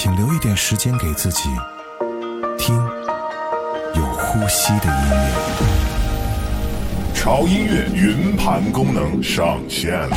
请留一点时间给自己，听有呼吸的音乐。潮音乐云盘功能上线了。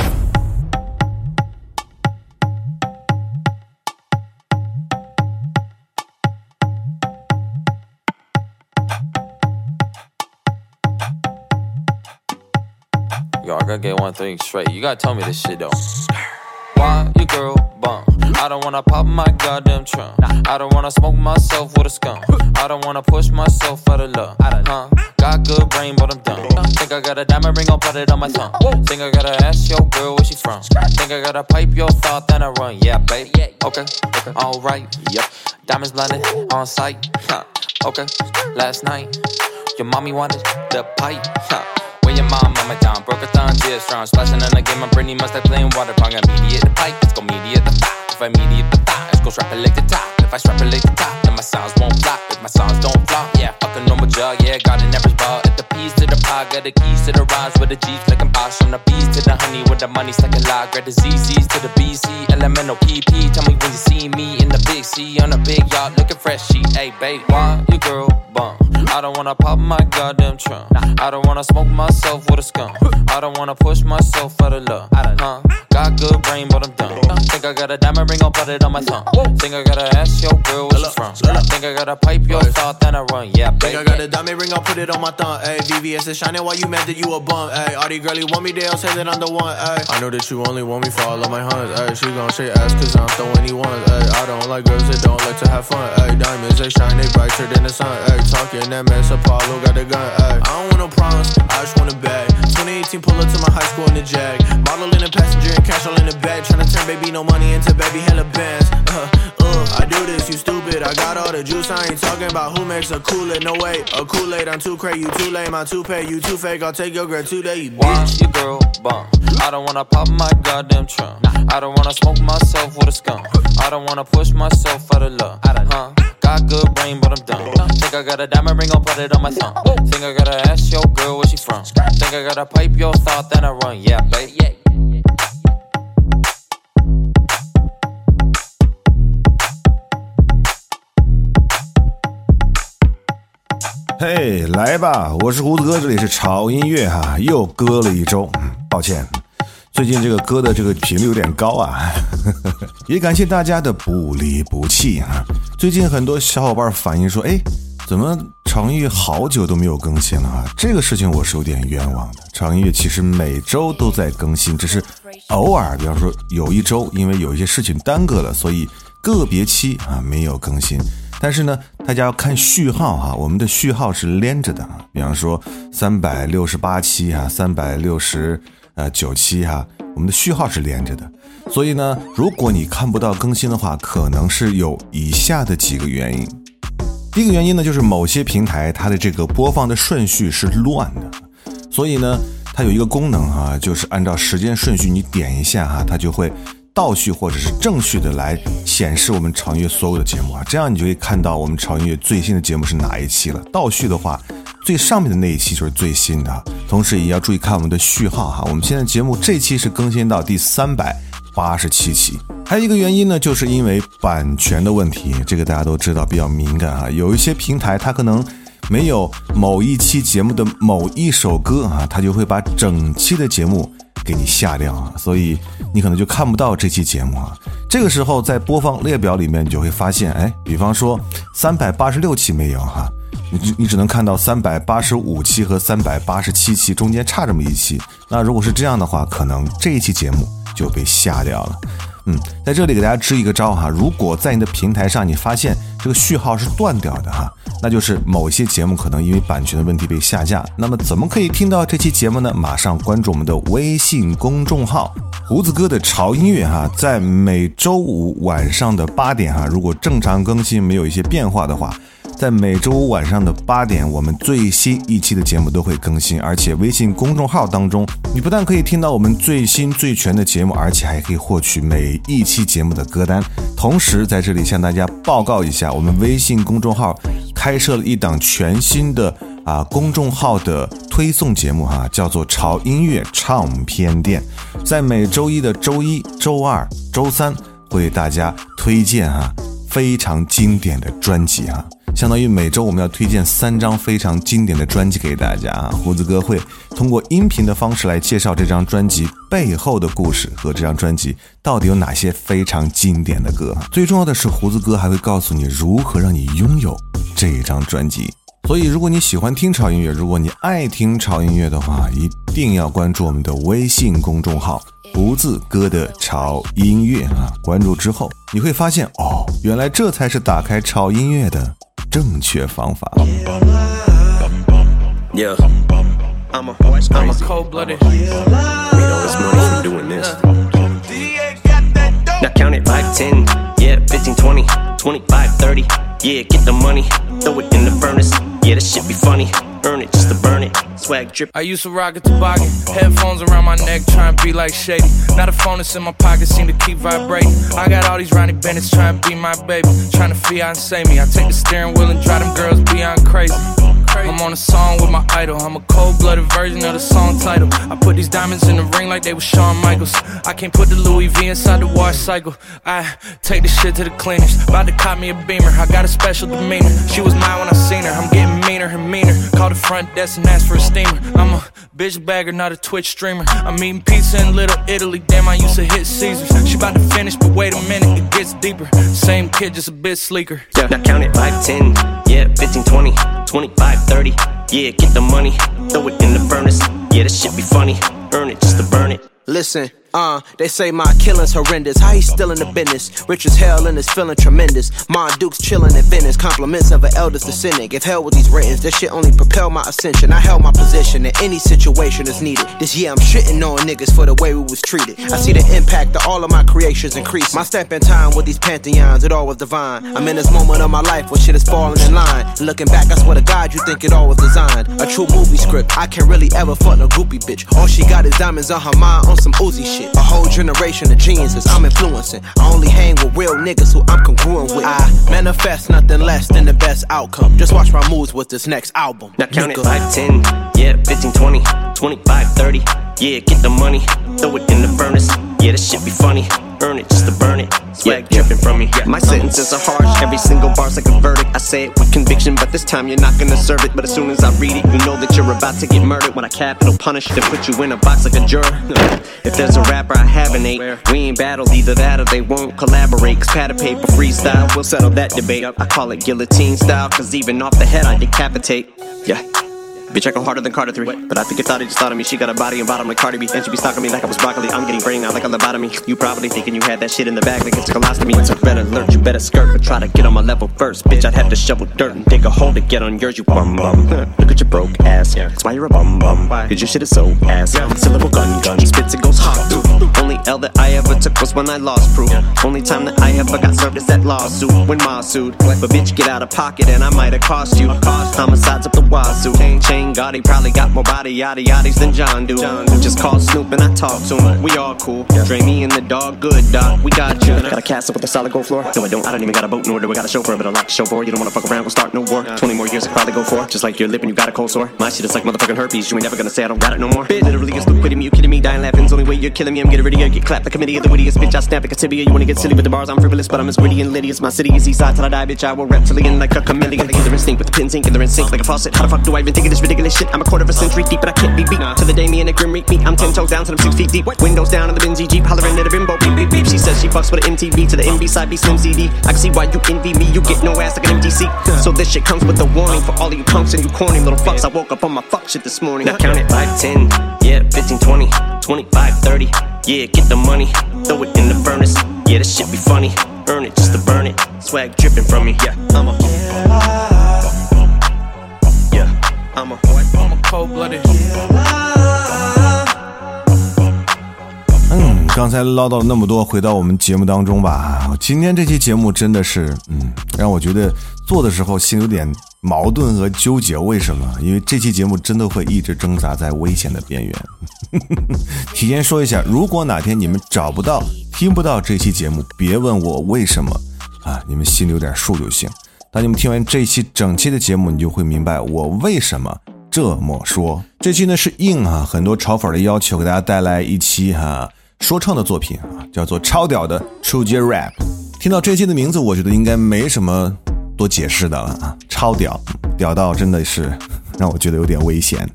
Gotta get one thing straight. You gotta tell me this shit though. Why your girl bum? I don't wanna pop my goddamn trunk. I don't wanna smoke myself with a skunk. I don't wanna push myself out of love. Huh? Got good brain, but I'm dumb. Think I got a diamond ring, I'll put it on my thumb. Think I gotta ask your girl where she from. Think I gotta pipe your thought, then I run. Yeah. Okay, okay, alright. Yep. Diamonds blinded on sight. Huh. Okay, last night. Your mommy wanted the pipe. Huh. Your mom, broke a thumb, tears strong. Splashing in the game, I'm Britney must have playing water pong. Immediate the pipe, let's go mediate the thigh. If I mediate the thigh, let's go strap it like the top. If I strap it like the top, then my sounds won't flop. If my sounds don't flop, yeah, fuck a normal jug, yeah, got an average ball. At the P's pie, got the keys to the rhymes with the G's like I'm Bosch. The B's to the honey with the money stuck in lie. Grab the ZZ's to the BC, elemental PP. Tell me when you see me in the big C on a big yacht, looking fresh. She, hey, babe, why your girl bum? I don't wanna pop my goddamn trunk. I don't wanna smoke myself with a skunk. I don't wanna push myself out of love. Huh? Got good brain, but I'm dumb. Think I got a diamond ring, I'll put it on my thumb. Think I gotta ask your girl where she from. Think I gotta pipe your thought, then I run. Yeah, baby. Think I got a diamond ring, I'll put it on my thumb. Ayy, VVS is shining while you mad that you a bum. Ayy, all these girlies want me, they'll say that I'm the one. Ayy, I know that you only want me for all of my hunts. Ayy, she gon' say ass cause I'm throwing you ones. Ayy, I don't like girls that don't like to have fun. Ayy, diamonds, they shine, they brighter than the sun. Ayy, talking that mess, Apollo got the gun. Ayy, I don't want no problems, I just want a bag. 2018, pull up to my high school in the Jag. Model in the passenger and cash all in the bag. Tryna turn baby no money into baby hella bands. Uh, I do this, you stupid. I got all the juice, I ain't talking about who makes a Kool-Aid. No way, a Kool-Aid, I'm too crazy, you too lame, I'm too pay, you too fake. I'll take your girl today, you Why bitch. your girl bum? I don't wanna pop my goddamn trunk. I don't wanna smoke myself with a skunk. I don't wanna push myself out of love. Huh? Got good brain, but I'm dumb. Think I got a diamond ring, I'll put it on my thumb. Think I gotta ask your girl where she from. Think I gotta pipe your thought, then I run. Yeah, baby. 嘿，来吧，我是胡子哥，这里是潮音乐哈，又歌了一周，抱歉，最近这个歌的这个频率有点高啊，也感谢大家的不离不弃啊。最近很多小伙伴反映说，哎，怎么潮音乐好久都没有更新了啊？这个事情我是有点冤枉的，潮音乐其实每周都在更新，只是偶尔，比方说有一周因为有一些事情耽搁了，所以个别期啊没有更新。但是呢，大家要看序号哈、我们的序号是连着的啊。比方说三百六十八期哈、三百六十呃九期哈、我们的序号是连着的。所以呢，如果你看不到更新的话，可能是有以下的几个原因。第一个原因呢，就是某些平台它的这个播放的顺序是乱的，所以呢，它有一个功能哈、就是按照时间顺序你点一下哈、它就会倒序或者是正序的来显示我们长音乐所有的节目啊，这样你就可以看到我们长音乐最新的节目是哪一期了。倒序的话，最上面的那一期就是最新的，同时也要注意看我们的序号哈。我们现在节目这期是更新到第三百八十七期。还有一个原因呢，就是因为版权的问题，这个大家都知道比较敏感啊。有一些平台它可能没有某一期节目的某一首歌啊，它就会把整期的节目给你下掉啊，所以你可能就看不到这期节目啊。这个时候在播放列表里面，你就会发现，哎，比方说三百八十六期没有哈。你你只能看到三百八十五期和三百八十七期中间差这么一期，那如果是这样的话，可能这一期节目就被下掉了。嗯，在这里给大家支一个招哈，如果在你的平台上你发现这个序号是断掉的哈，那就是某些节目可能因为版权的问题被下架。那么怎么可以听到这期节目呢？马上关注我们的微信公众号“胡子哥的潮音乐”哈，在每周五晚上的八点哈，如果正常更新没有一些变化的话。在每周五晚上的八点，我们最新一期的节目都会更新，而且微信公众号当中，你不但可以听到我们最新最全的节目，而且还可以获取每一期节目的歌单。同时，在这里向大家报告一下，我们微信公众号开设了一档全新的啊公众号的推送节目哈，叫做“潮音乐唱片店”。在每周一的周一、周二、周三，为大家推荐哈非常经典的专辑哈。相当于每周我们要推荐三张非常经典的专辑给大家啊，胡子哥会通过音频的方式来介绍这张专辑背后的故事和这张专辑到底有哪些非常经典的歌。最重要的是，胡子哥还会告诉你如何让你拥有这张专辑。所以，如果你喜欢听潮音乐，如果你爱听潮音乐的话，一定要关注我们的微信公众号“胡子哥的潮音乐”啊！关注之后，你会发现哦，原来这才是打开潮音乐的。正确方法。Yeah. I'm a, I'm a cold blooded. Made all this money from doing this. Now count it 5, 10, yeah, 15, 20, 25, 30. Yeah, get the money, throw it in the furnace. Yeah, this shit be funny. Earn it just to burn it. Swag drip. I used to rock a toboggan. Headphones around my neck, trying to be like Shady. Now the phone that's in my pocket seem to keep vibrating. I got all these Ronnie Bennett's trying to be my baby. Trying to fiance me. I take the steering wheel and drive them girls beyond crazy. I'm on a song with my idol. I'm a cold blooded version of the song title. I put these diamonds in the ring like they were Shawn Michaels. I can't put the Louis V inside the wash cycle. I take the shit to the cleaners. About to cop me a beamer. I got a special demeanor. She was mine when I seen her. I'm getting meaner and meaner. Call the front desk and ask for a steamer. I'm a bitch bagger, not a Twitch streamer. I'm eating pizza in Little Italy. Damn, I used to hit Caesars. She about to finish, but wait a minute, it gets deeper. Same kid, just a bit sleeker. Yeah, now count it 5, 10, yeah, 15, 20, 25, 30. Yeah, get the money, throw it in the furnace. Yeah, this shit be funny. Earn it just to burn it. Listen. Uh, they say my killing's horrendous. How he still in the business? Rich as hell and is feeling tremendous. Mon Duke's chilling in Venice. Compliments of an eldest descendant. If hell with these ratings, this shit only propel my ascension. I held my position in any situation is needed. This year I'm shitting on niggas for the way we was treated. I see the impact of all of my creations increase. My step in time with these pantheons, it all was divine. I'm in this moment of my life where shit is falling in line. Looking back, I swear to God, you think it all was designed. A true movie script. I can't really ever fuck no groupie bitch. All she got is diamonds on her mind on some Uzi shit. A whole generation of geniuses I'm influencing. I only hang with real niggas who I'm congruent with. I manifest nothing less than the best outcome. Just watch my moves with this next album. Now count nigga. it 5, 10, yeah, 15, 20, 25, 30. Yeah, get the money, throw it in the furnace. Yeah, this shit be funny. Earn it just to burn it. Swag yeah, dripping from me. My sentences are harsh, every single bar's like a verdict. I say it with conviction, but this time you're not gonna serve it. But as soon as I read it, you know that you're about to get murdered. When I capital punish, then put you in a box like a juror. if there's a rapper I haven't ate, we ain't battled either that or they won't collaborate. Cause pad of paper freestyle, we'll settle that debate. I call it guillotine style, cause even off the head I decapitate. Yeah. Bitch, I go harder than Carter 3. But I think it thought it just thought of me. She got a body and bottom like Cardi B. And she be stalking me like I was broccoli. I'm getting brain out like a lobotomy. You probably thinking you had that shit in the bag like it's a colostomy. It's a better alert, you better skirt. But try to get on my level first. Bitch, I'd have to shovel dirt and dig a hole to get on yours, you bum bum. Look at your broke ass. That's why you're a bum bum. Cause your shit is so ass. It's a little gun gun. Spits it goes hot through. Only L that I ever took was when I lost proof. Only time that I ever got served is that lawsuit when Ma sued. But bitch, get out of pocket and I might have cost you. Homicides up the wazoo. Chain Gotti probably got more body yada yaddies than John do. Just call Snoop and I talk to him. We all cool. Dre me and the dog, good dog. We got you. Got a castle with a solid gold floor. No, I don't. I don't even got a boat nor do I got a chauffeur, but a lot to show for. You don't wanna fuck around, we'll start no war. 20 more years I probably go for. Just like your lip and you got a cold sore. My shit is like motherfucking herpes. You ain't never gonna say I don't got it no more. Bitch, literally, it's stupid kidding me. You kidding me? Dying laughing. It's only way you're killing me. I'm getting rid of your get clapped. The committee of the wittiest bitch. I snap like a tibia. You wanna get silly with the bars? I'm frivolous, but I'm as witty and litty as my city is east side till I die, bitch. I will reptilian like a chameleon. Killer instinct with the pins ink and they're in sync like a faucet. How the fuck do I even think of this ridiculous shit? I'm a quarter of a century deep, but I can't be beat. To the Damien and Grim reap me. I'm ten uh-huh. toes down till I'm six feet deep. Windows down in the Benzie Jeep, hollering at a bimbo. Beep beep beep. She says she fucks with an MTV to the MB side B Slim CD. I can see why you envy me. You get no ass like an MTC. So this shit comes with a warning for all of you punks and you corny little fucks. I woke up on my fuck shit this morning. Now count it 5, 10, yeah, 15, 20, 25, 30. Yeah, get the money, throw it in the furnace. Yeah, this shit be funny. Earn it just to burn it. Swag dripping from me. Yeah, I'm a. Yeah, I'm a. I'm a cold blooded. 嗯，刚才唠叨了那么多，回到我们节目当中吧。今天这期节目真的是，嗯，让我觉得做的时候心有点矛盾和纠结。为什么？因为这期节目真的会一直挣扎在危险的边缘。提前说一下，如果哪天你们找不到、听不到这期节目，别问我为什么啊，你们心里有点数就行。当你们听完这一期整期的节目，你就会明白我为什么这么说。这期呢是应啊很多潮粉的要求，给大家带来一期哈、说唱的作品啊，叫做超屌的出街 rap。听到这期的名字，我觉得应该没什么多解释的了啊，超屌，屌到真的是让我觉得有点危险。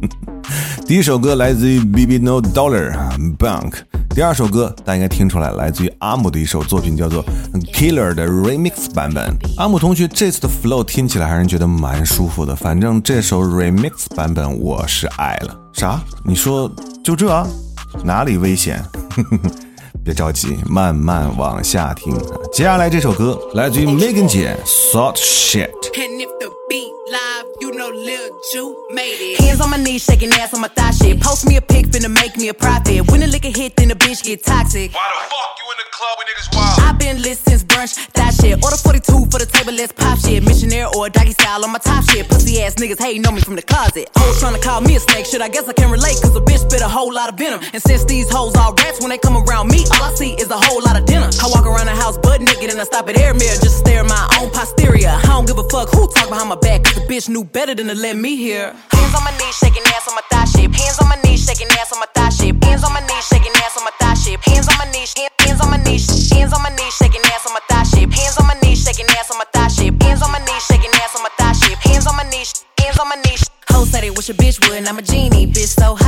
第一首歌来自于 BB No Dollar 啊 Bunk，第二首歌大家应该听出来，来自于阿姆的一首作品，叫做 Killer 的 Remix 版本。阿姆同学这次的 flow 听起来还是觉得蛮舒服的，反正这首 Remix 版本我是爱了。啥？你说就这啊？哪里危险？别着急，慢慢往下听。接下来这首歌来自于 Megan 姐 Salt Shit。You know Lil Ju made it. Hands on my knees, shaking ass on my thigh shit. Post me a pic, finna make me a profit. When the liquor hit, then the bitch get toxic. Why the fuck you in the club when niggas wild? I've been lit since brunch, that shit. Order 42 for the table, let's pop shit. Missionary or doggy style on my top shit. Pussy ass niggas hating on me from the closet. Hoes trying to call me a snake, shit. I guess I can relate, cause a bitch spit a whole lot of venom. And since these hoes all rats, when they come around me, all I see is a whole lot of dinner. I walk around the house butt naked and I stop at air mirror just to stare at my own posterior. I don't give a fuck who talk behind my back, cause the bitch knew better than to let me hear. Hands on my knees, shaking ass on my thigh shit. Hands on my knees, shaking ass on my thigh shit. Hands on my knees, shaking ass on my thigh shit. Hands on my knees, hands on my knees, hands on my knees, shaking ass on my thigh shit. Hands on my knees, shaking ass on my thigh shit. Hands on my knees, shaking ass on my thigh shit. Hands on my knees, hands on my knees. Hoes say they wish a bitch would, and I'm a genie. Bitch so hot,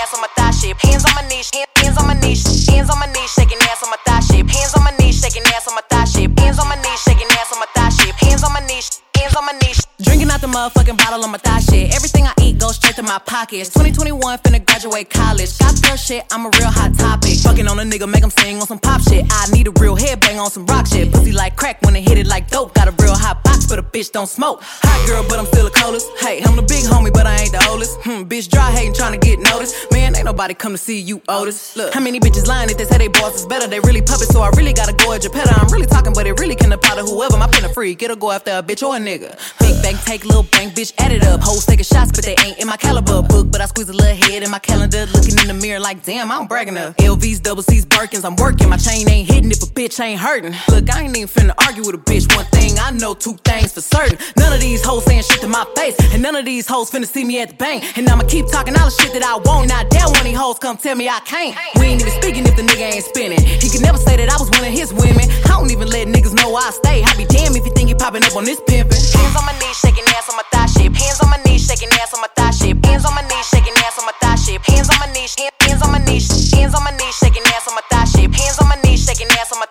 ass on my thigh shit. Hands on my knees, hands on my knees, hands on my knees, shaking ass on my thigh shit. Hands on my knees, shaking ass on my thigh shit. Hands on my knees, shaking ass on my thigh shit. Hands on my knees, hands on my knees. Drinking out the motherfucking bottle on my thigh shit. Everything I eat goes straight to my pockets. 2021, finna graduate college. Got girl shit, I'm a real hot topic. Fucking on a nigga, make him sing on some pop shit. I need a real headbang on some rock shit. Pussy like crack when it hit it like dope. Got a real hot box, but a bitch don't smoke. Hot girl, but I'm still a coldest. Hey, I'm the big homie, but I ain't the oldest. Hmm, bitch dry hating, trying to get noticed. Man, ain't nobody come to see you, Otis. Look, how many bitches lying if they say they boss is better? They really puppets, so I really gotta go at Geppetto. I'm really talking, but it really can apply to whoever. My pen a freak, it'll go after a bitch or a nigga. Big bang, take little bang, bitch, add it up. Hoes taking shots, but they ain't in my caliber book. But I squeeze a little head in my calendar, looking in the mirror like, damn, I'm bragging up. LVs, double C's, Birkins, I'm working. My chain ain't hitting if a bitch ain't hurting. Look, I ain't even finna argue with a bitch. One thing I know, two things for certain. None of these hoes saying shit to my face, and none of these hoes finna see me at the bank. And I'ma keep talking all the shit that I want. Now, damn, one of these hoes come tell me I can't. We ain't even speaking if the nigga ain't spinning. He could never say that I was one of his women. I don't even let niggas know I stay. I be damn if you think you popping up on this pimpin'. Hands on my knees, shaking ass on my thigh shit. Hands on my knees, shaking ass on my thigh shit. Hands on my knees, shaking ass on my thigh shit. Hands on my knees, hands on my knees, hands on my knees, shaking ass on my thigh shit. Hands on my knees, shaking ass on my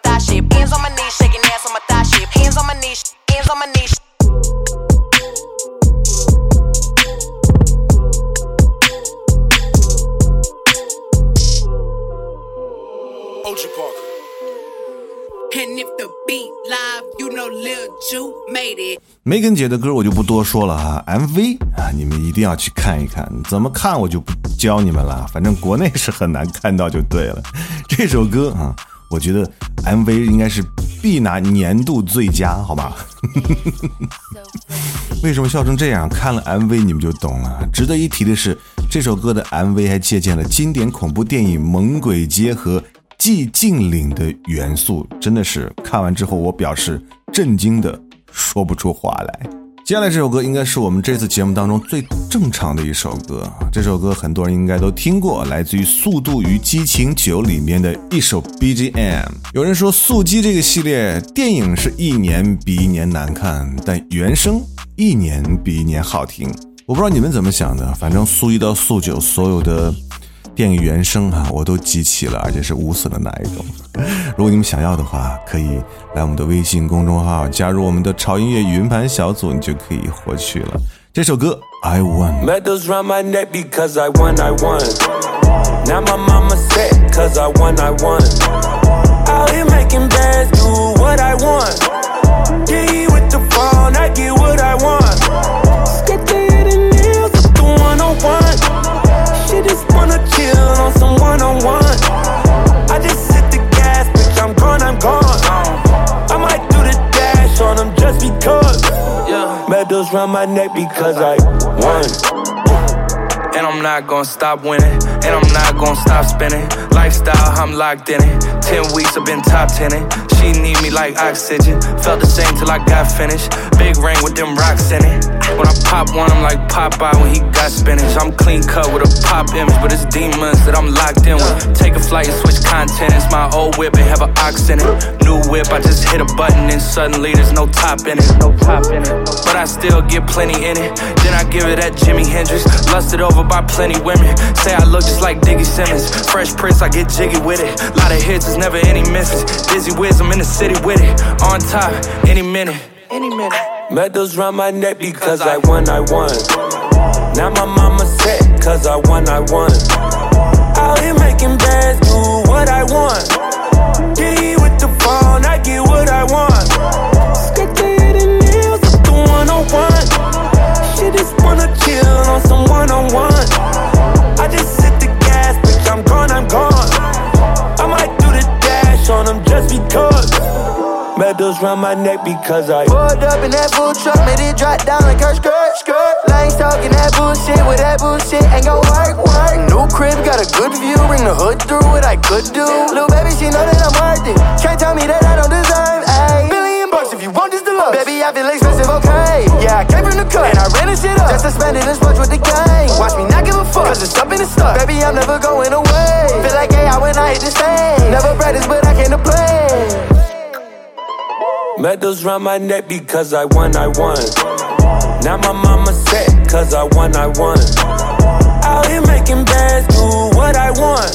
梅根姐的歌我就不多说了哈，MV 啊，你们一定要去看一看。怎么看我就不教你们了，反正国内是很难看到就对了。这首歌啊，我觉得 MV 应该是必拿年度最佳，好吧？为什么笑成这样？看了 MV 你们就懂了。值得一提的是，这首歌的 MV 还借鉴了经典恐怖电影《猛鬼街》和寂静岭的元素，真的是看完之后我表示震惊的说不出话来。接下来这首歌应该是我们这次节目当中最正常的一首歌，这首歌很多人应该都听过，来自于《速度与激情九》里面的一首 BGM。有人说《速激》这个系列电影是一年比一年难看，但原声一年比一年好听。我不知道你们怎么想的，反正速一到速九所有的。电影原声啊，我都集齐了，而且是无损的那一种。如果你们想要的话，可以来我们的微信公众号加入我们的潮音乐云盘小组，你就可以获取了。这首歌 I Won。Just wanna on some one on one. I just hit the gas, bitch, I'm gone, I'm gone. I might do the dash on them just because. Medals round my neck because I won. And I'm not gonna stop winning. And I'm not gonna stop spinning. Lifestyle, I'm locked in it. Ten weeks, I've been top tenning. She need me like oxygen. Felt the same till I got finished. Big ring with them rocks in it. When I pop one, I'm like Popeye when he got spinach. I'm clean cut with a pop image, but it's demons that I'm locked in with. Take a flight and switch content. It's my old whip, it have an ox in it. New whip, I just hit a button and suddenly there's no top in it. No top in it. But I still get plenty in it. Then I give it that Jimi Hendrix. Lusted over by plenty women. Say I look just like Diggy Simmons. Fresh Prince, I get jiggy with it. Lot of hits, there's never any misses. Dizzy Wiz, I'm in the city with it. On top, any minute. Any minute. Medals round my neck because I won, I won. Now my mama set cause I won, I won. Out here making bands, do what I want. Get with the phone, I get what I want. Skip the hidden nails up the 101. She just wanna chill on some one on one. I just because. Medals round my neck because I Pulled up in that full truck, made it drop down like her skirt, skirt. Lanes talking that bullshit with that bullshit ain't gon' work, work. New crib, got a good view, bring the hood through what I could do. Little baby, she know that I'm worth it. Can't tell me that I don't deserve, ayy. Billion bucks if you want this deluxe. Baby, I feel expensive, okay. Yeah, I came from the cut, and I ran this shit up. Just to spend it and sponge with the gang. Watch me not give a fuck, cause it's up in the stuff. Baby, I'm never going away. Feel like AI when I hit the stage. Never practice, but Medals round my neck because I won, I won. Now my mama set cause I won, I won. Out here making bands, do what I want.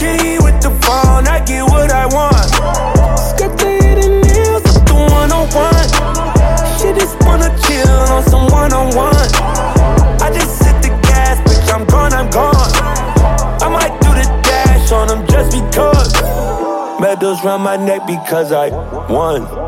Get with the phone, I get what I want. Skip the hidden nails up the 101. She just wanna chill on some one on one. I just hit the gas, bitch, I'm gone, I'm gone. I might do the dash on them just because. Medals round my neck because I won.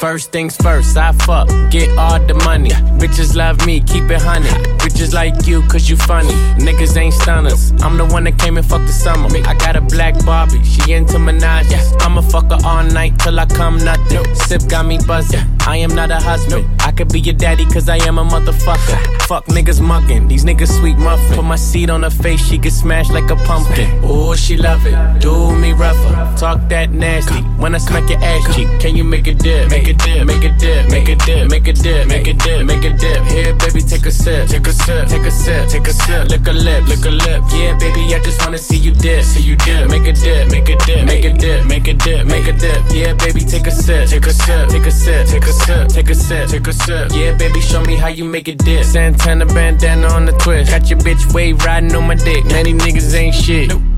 First things first, I fuck, get all the money. Bitches love me, keep it honey. Bitches like you, cause you funny. Niggas ain't stunners. I'm the one that came and fucked the summer. I got a black Barbie, she into Minaj. I'ma fuck her all night till I come nothing. Sip got me buzzing. I am not a husband. I could be your daddy, cause I am a motherfucker. Fuck niggas mugging, these niggas sweet muffin. Put my seed on her face, she get smashed like a pumpkin. Oh, she love it. Do me rougher. Talk that nasty. When I smack your ass cheek, can you make a dip? Make a dip, make a dip, make a dip, make a dip, make a dip, make a dip. Here, baby, take a sip, take a sip, take a sip, take a sip. Lick a lip, lick a lip. Yeah, baby, I just wanna see you dip, see you dip. Make a dip, make a dip, make a dip, make a dip, make a dip. Yeah, baby, take a sip, take a sip, take a sip, take a sip, take a sip, take a sip. Yeah, baby, show me how you make it dip. Santana bandana on the twist. Got your bitch wave riding on my dick. Many niggas ain't shit.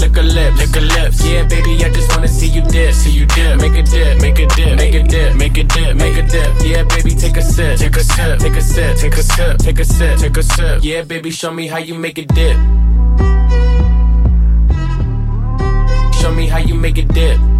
Lick a lip, lick a lips. Yeah, baby, I just wanna see you dip, see you dip. Make a dip, make a dip, make a dip, make a dip, make a dip. Yeah, baby, take a sip, take a sip, take a sip, take a sip, take a sip, take a sip. Yeah, baby, show me how you make a dip. Show me how you make a dip.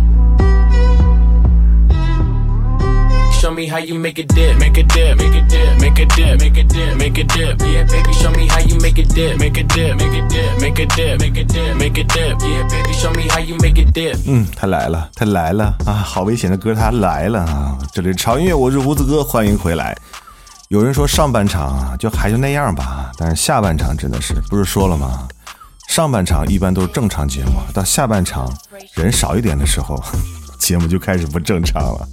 Show me how you make a dip, make a dip, make a dip, make a dip, make a dip, make a dip. Yeah, baby, show me how you make a dip, make a dip, make a dip, make a dip, make a dip, make a dip. Yeah, baby, show me how you make a dip. 嗯，他来了，他来了啊！好危险的歌，他来了啊！这里是潮音乐，我是胡子哥，欢迎回来。有人说上半场啊就还就那样吧，但是下半场真的是不是说了吗？上半场一般都是正常节目，到下半场人少一点的时候，节目就开始不正常了。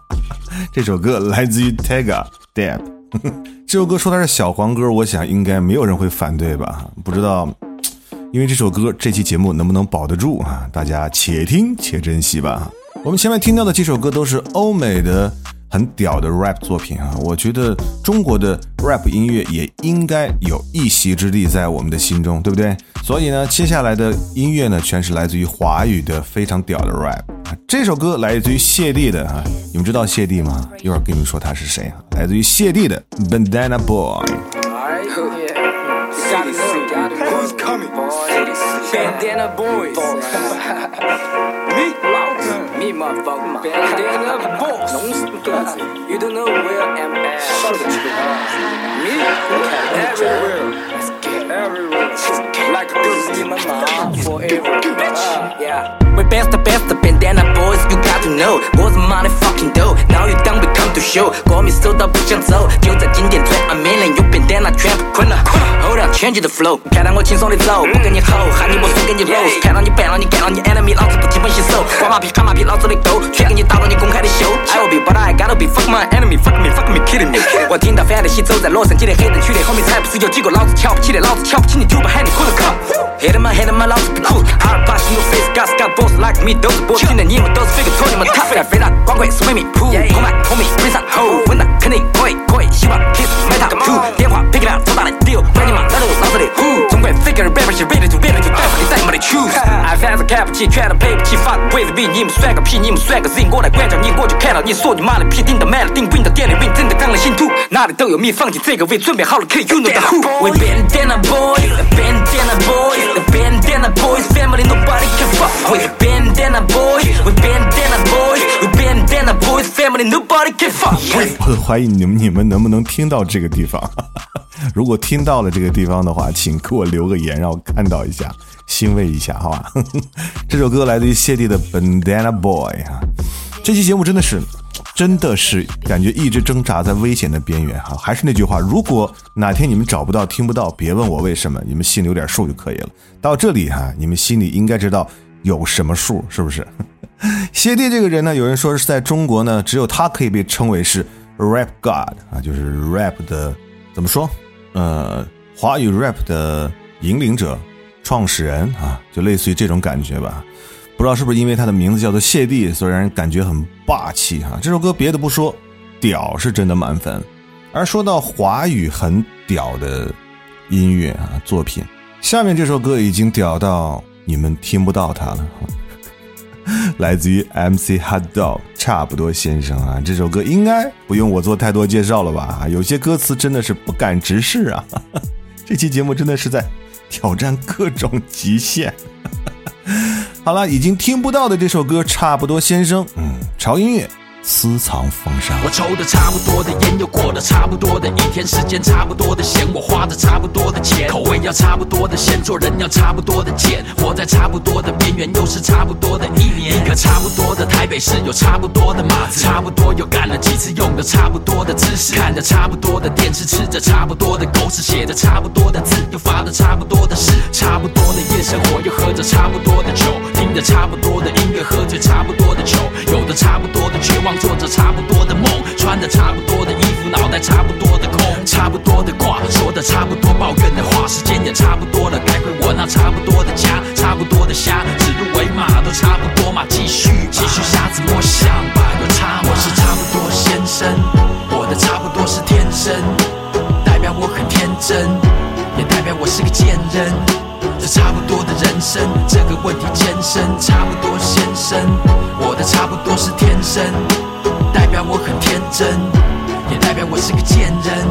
这首歌来自于 Tega Deb，这首歌说它是小黄歌，我想应该没有人会反对吧？不知道，因为这首歌这期节目能不能保得住啊？大家且听且珍惜吧。我们前面听到的几首歌都是欧美的很屌的 rap 作品啊，我觉得中国的 rap 音乐也应该有一席之地在我们的心中，对不对？所以呢，接下来的音乐呢，全是来自于华语的非常屌的 rap 啊。这首歌来自于谢帝的啊，你们知道谢帝吗？一会儿跟你们说他是谁啊？来自于谢帝的 Bandana Boy。Who's coming? Bandana boys. me? Me, motherfucker. Bandana boys. You don't know where I'm at. Me? Everywhere. Let's get everywhere. Like a ghost in my mind. Forever. Uh, yeah. We best the best the bandana boys, you got to know. 我怎么的 fucking dough? Now you done we come to show. 国民搜到不想走，就在今天 play a million，有 bandana 全 部困了。Hold on，change the flow，看到我轻松的走，不跟你吼，喊你我送给你 rose，看到你败了你干了你 enemy，老子不基本洗手，瓜马屁看马屁，老子的狗，全给你打到你公开的秀。I will be but I gotta be fuck my enemy，fuck me，fuck me，kidding me。我听到反的戏走在洛杉矶的黑人区的后面，才不是有几个老子瞧不起的，老子瞧不起你，就不喊你哭的靠。Hit him hit him 老子不哭，哈尔巴西 no face，got got boss like me 都是波，现在你们都是 fake，托你们他飞来飞来，光棍是为民铺，红麦红米背上后，稳当肯定可以可以，希望 kiss 买套 two，电话 pick it up，多大的 deal，管你妈老头老子的 who，中国 fake 的 rapper 是 ready to ready to die，你再没得 choose，爱反正看不起，全都赔不起，fuck with me，你们算个屁，你们算个 z，我来管教你，我就看到你说你妈的屁，顶到满了顶，win 到店里 win，真的钢了新土，哪里都有蜜，放进这个胃，准备好了可以 you know the who，we bandana boys，bandana boys，bandana boys，family nobody can fuck with bandana boys，we bandana boys，we bandana boy，family，nobody can fuck。我怀疑你们你们能不能听到这个地方？如果听到了这个地方的话，请给我留个言，让我看到一下，欣慰一下，好吧？这首歌来自于谢帝的 Bandana Boy 啊。这期节目真的是，真的是感觉一直挣扎在危险的边缘哈。还是那句话，如果哪天你们找不到、听不到，别问我为什么，你们心里有点数就可以了。到这里哈，你们心里应该知道有什么数，是不是？谢帝这个人呢，有人说是在中国呢，只有他可以被称为是 Rap God 啊，就是 Rap 的怎么说？呃，华语 Rap 的引领者、创始人啊，就类似于这种感觉吧。不知道是不是因为他的名字叫做谢帝，所以让人感觉很霸气哈。这首歌别的不说，屌是真的满分。而说到华语很屌的音乐啊作品，下面这首歌已经屌到你们听不到他了。来自于 MC Hot Dog，差不多先生啊，这首歌应该不用我做太多介绍了吧？有些歌词真的是不敢直视啊！这期节目真的是在挑战各种极限。好了，已经听不到的这首歌，差不多先生，嗯，潮音乐。私藏风沙。我抽的差不多的烟，又过了差不多的一天，时间差不多的闲，我花的差不多的钱，口味要差不多的咸，做人要差不多的贱，活在差不多的边缘，又是差不多的一年。一个差不多的台北市，有差不多的码子，差不多又干了几次，用的差不多的姿势，看着差不多的电视，吃着差不多的狗屎，写着差不多的字，又发的差不多的誓，差不多的夜生活，又喝着差不多的酒，听着差不多的音乐，喝着差不多的酒，有的差不多的绝望。做着差不多的梦，穿着差不多的衣服，脑袋差不多的空，差不多的话，说的差不多抱怨的话，时间也差不多了，该回我那差不多的家，差不多的虾，指鹿为马都差不多嘛，继续继续瞎子摸象吧，有差我是差不多先生，我的差不多是天生，代表我很天真，也代表我是个贱人，这差不多的人生，这个问题艰深，差不多先生，我的差不多是天生。代表我很天真，也代表我是个贱人。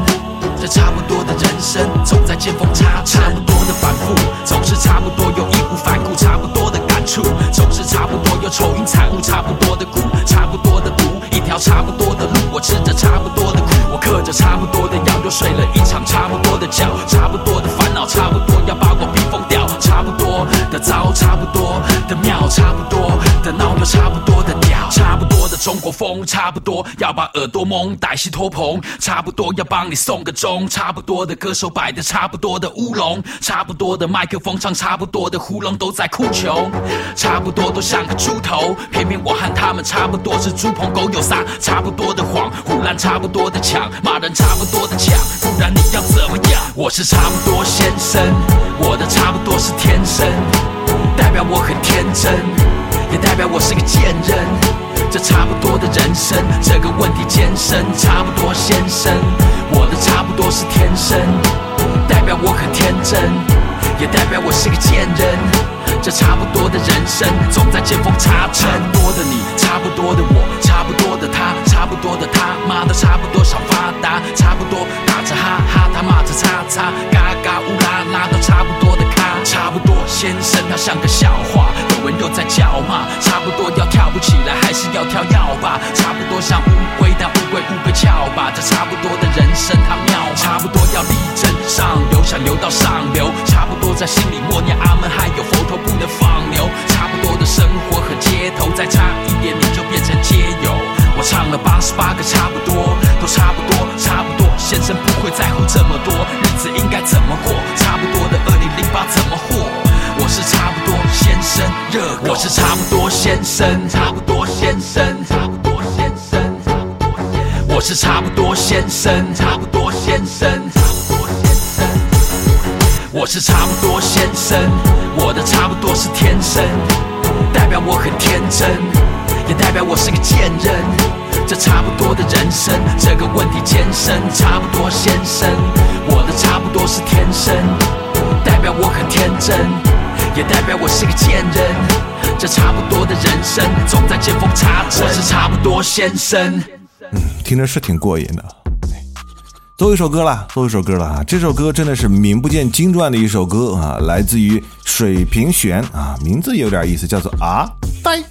这差不多的人生，总在见缝插针。差不多的反复，总是差不多又义无反顾。差不多的感触，总是差不多又愁云惨雾。差不多的苦，差不多的毒，一条差不多的路。我吃着差不多的苦，我嗑着差不多的药，又睡了一场差不多的觉。差不多的烦恼，差不多要把我逼疯掉。差不多的糟，差不多的妙，差不多的闹，又差不多的屌。差不多中国风，差不多要把耳朵蒙，歹戏拖棚。差不多要帮你送个钟。差不多的歌手摆的差不多的乌龙，差不多的麦克风唱差不多的胡龙都在哭穷，差不多都像个猪头，偏偏我和他们差不多是猪朋狗友撒差不多的谎，胡乱差不多的抢，骂人差不多的抢，不然你要怎么样？我是差不多先生，我的差不多是天生，代表我很天真，也代表我是个贱人。这差不多的人生，这个问题艰深。差不多先生，我的差不多是天生，代表我很天真，也代表我是个贱人。这差不多的人生，总在见缝插针。差不多的你，差不多的我，差不多的他，差不多的他妈的差不多想发达，差不多打着哈哈，他骂着叉叉，嘎嘎乌拉拉都差不多的。差不多先生，他像个笑话。有人又在叫骂，差不多要跳不起来，还是要跳要吧？差不多像乌龟，但乌龟乌龟翘吧？这差不多的人生他妙，差不多要力争上游，想流到上流，差不多在心里默念阿门，还有佛头不能放牛，差不多的生活和街头，再差一点你就变成街友。我唱了八十八个差不多，都差不多，差不多，先生不会在乎这么多，日子应该怎么过？差不多的二零零八怎么活？我是差不多先生，热我是差不多先生，差不多先生，差不多先生，差不多先我是差不多先生，差不多先生，差不多先生。我是差不多先生，我的差不多是天生，代表我很天真，也代表我是个贱人。这差不多的人生，这个问题艰深。差不多先生，我的差不多是天生，代表我很天真。也代表我是个贱人，这差不多的人生，总在见缝插针。我是差不多先生，嗯，听着是挺过瘾的。最后一首歌了，最后一首歌了啊！这首歌真的是名不见经传的一首歌啊，来自于水平弦啊，名字有点意思，叫做啊呆。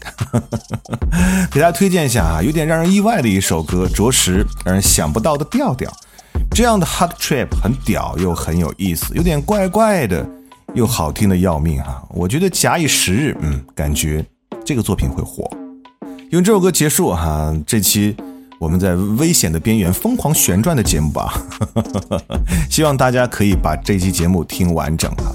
给大家推荐一下啊，有点让人意外的一首歌，着实让人想不到的调调。这样的 hard trip 很屌又很有意思，有点怪怪的。又好听的要命哈！我觉得假以时日，嗯，感觉这个作品会火。用这首歌结束哈，这期我们在危险的边缘疯狂旋转的节目吧。希望大家可以把这期节目听完整啊，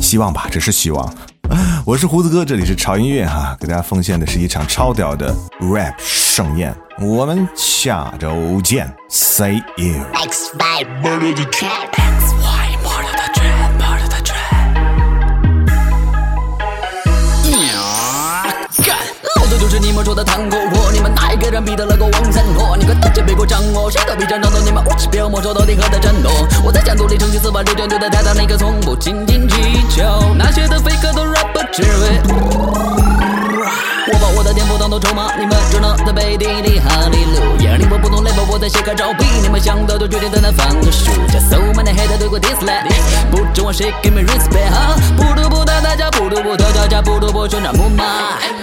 希望吧，只是希望。我是胡子哥，这里是潮音乐哈，给大家奉献的是一场超屌的 rap 盛宴。我们下周见，See you。的糖果屋你们哪一个人比得了个王三拓你们大家别鼓张哦谁都别想抢走你们无耻别又没收走你喝的战斗我在家独里成绩四百六九六的态度那个从不斤斤计较那些的 fake 都 repa 只我把我的天赋当做筹码，你们只能在背地里哈利路亚。你我不懂 level，我在写个招币，你们想到就决定在那放个暑假。So many haters 对过 dislike，不指望谁给 me respect 哈。不得不打大家，不得不跳脚架，不得不旋转木马。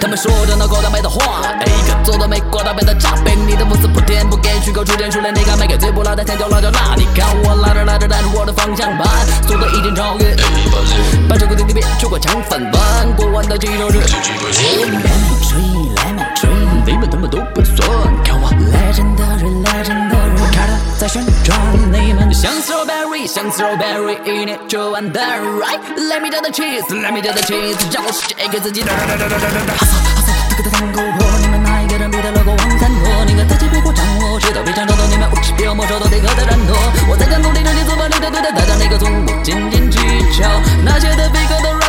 他们说着那高大美的话，一个做的没过大杯的炸杯。你的粉丝不甜不给，虚构出点出来，你敢卖给最不辣的甜椒辣椒辣？你看我拉着拉着带着我的方向盘，速度已经超越。把这个弟弟别去过抢饭碗，过完的几首是。吹来嘛吹，你们他妈都不算。看我 legendary legendary，看他在旋转，你们像 strawberry 像 strawberry，一年就完蛋。Right，let me do the cheese，let me do the cheese，让我世界给自己。哈索哈索，这个的 tango 我，你们哪一个人比得了国王三国？你个太极背过掌握，谁都比战斗，你们武器比魔兽都得何在战斗？我在家努力成绩四万六的对待大家那个从不斤斤计较，那些的 fake 的。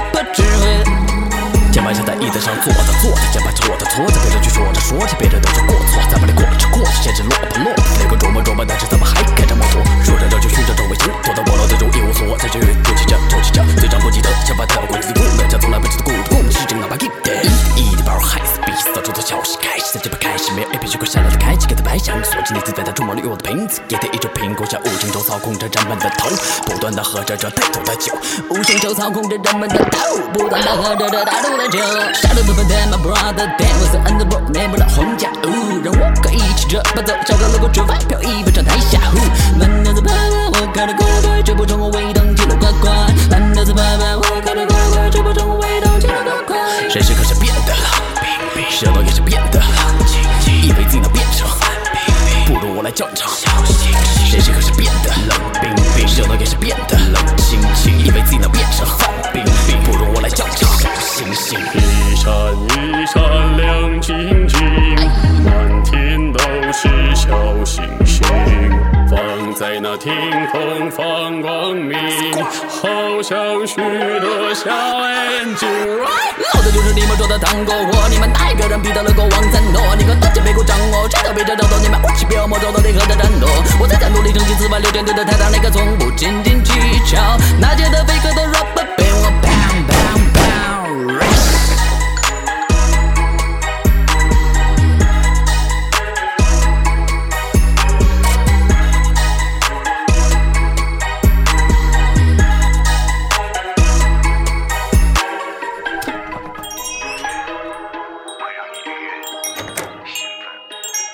肩膀像在椅子上坐着坐着，键盘搓着搓着，别人去说着说着，别人都是过错，咱们的过着过着，现实落不落？那个琢磨琢磨，但是怎么还开着摩托？说着着就循着周围星，躲在我脑之中一无所获，在这里抽起着抽起着，队长不记得，想法跳过自己故人家从来不知道孤独共是真哪怕一点。一的包害死逼死，创作消息开始，在这边开始没有 A P 去过下来的开启，给他白箱，锁进你自在的触摸里我的瓶子，也得一只苹果像无形中操控着人们的头，不断的喝着这带头的酒，无形中操控着人们的头，不断的喝着这带头的酒。杀了部分 damn my brother damn 我是 underworld 内部的皇家呜，让我可以骑着暴走，小哥路过出发飘逸飞上台下呼，慢点子拍拍我开的快快，追不上我尾灯记录快快，慢点子爸爸我开的快快，追不上我尾灯记录快快。人生可是变的，舌头也是变的，以为自己能变成，不如我来教场。人生可是变的，冷冰冰，热闹也是变的，冷清清，以为自己能变成星一闪一闪亮晶晶，满天都是小星星，放在那天空放光明，好像许多小眼睛。老子就是你们说的 tango 货，你们哪一个人比得了国王三诺？你个大姐背过掌握，谁都比这战斗，你们武器比魔兽都得何在战斗？我在家努力成绩四万六千对的太大那个从不斤斤计较，那些的 fake 的 rapper 被我。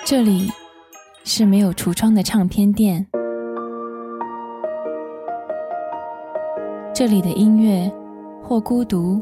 这里是没有橱窗的唱片店，这里的音乐或孤独，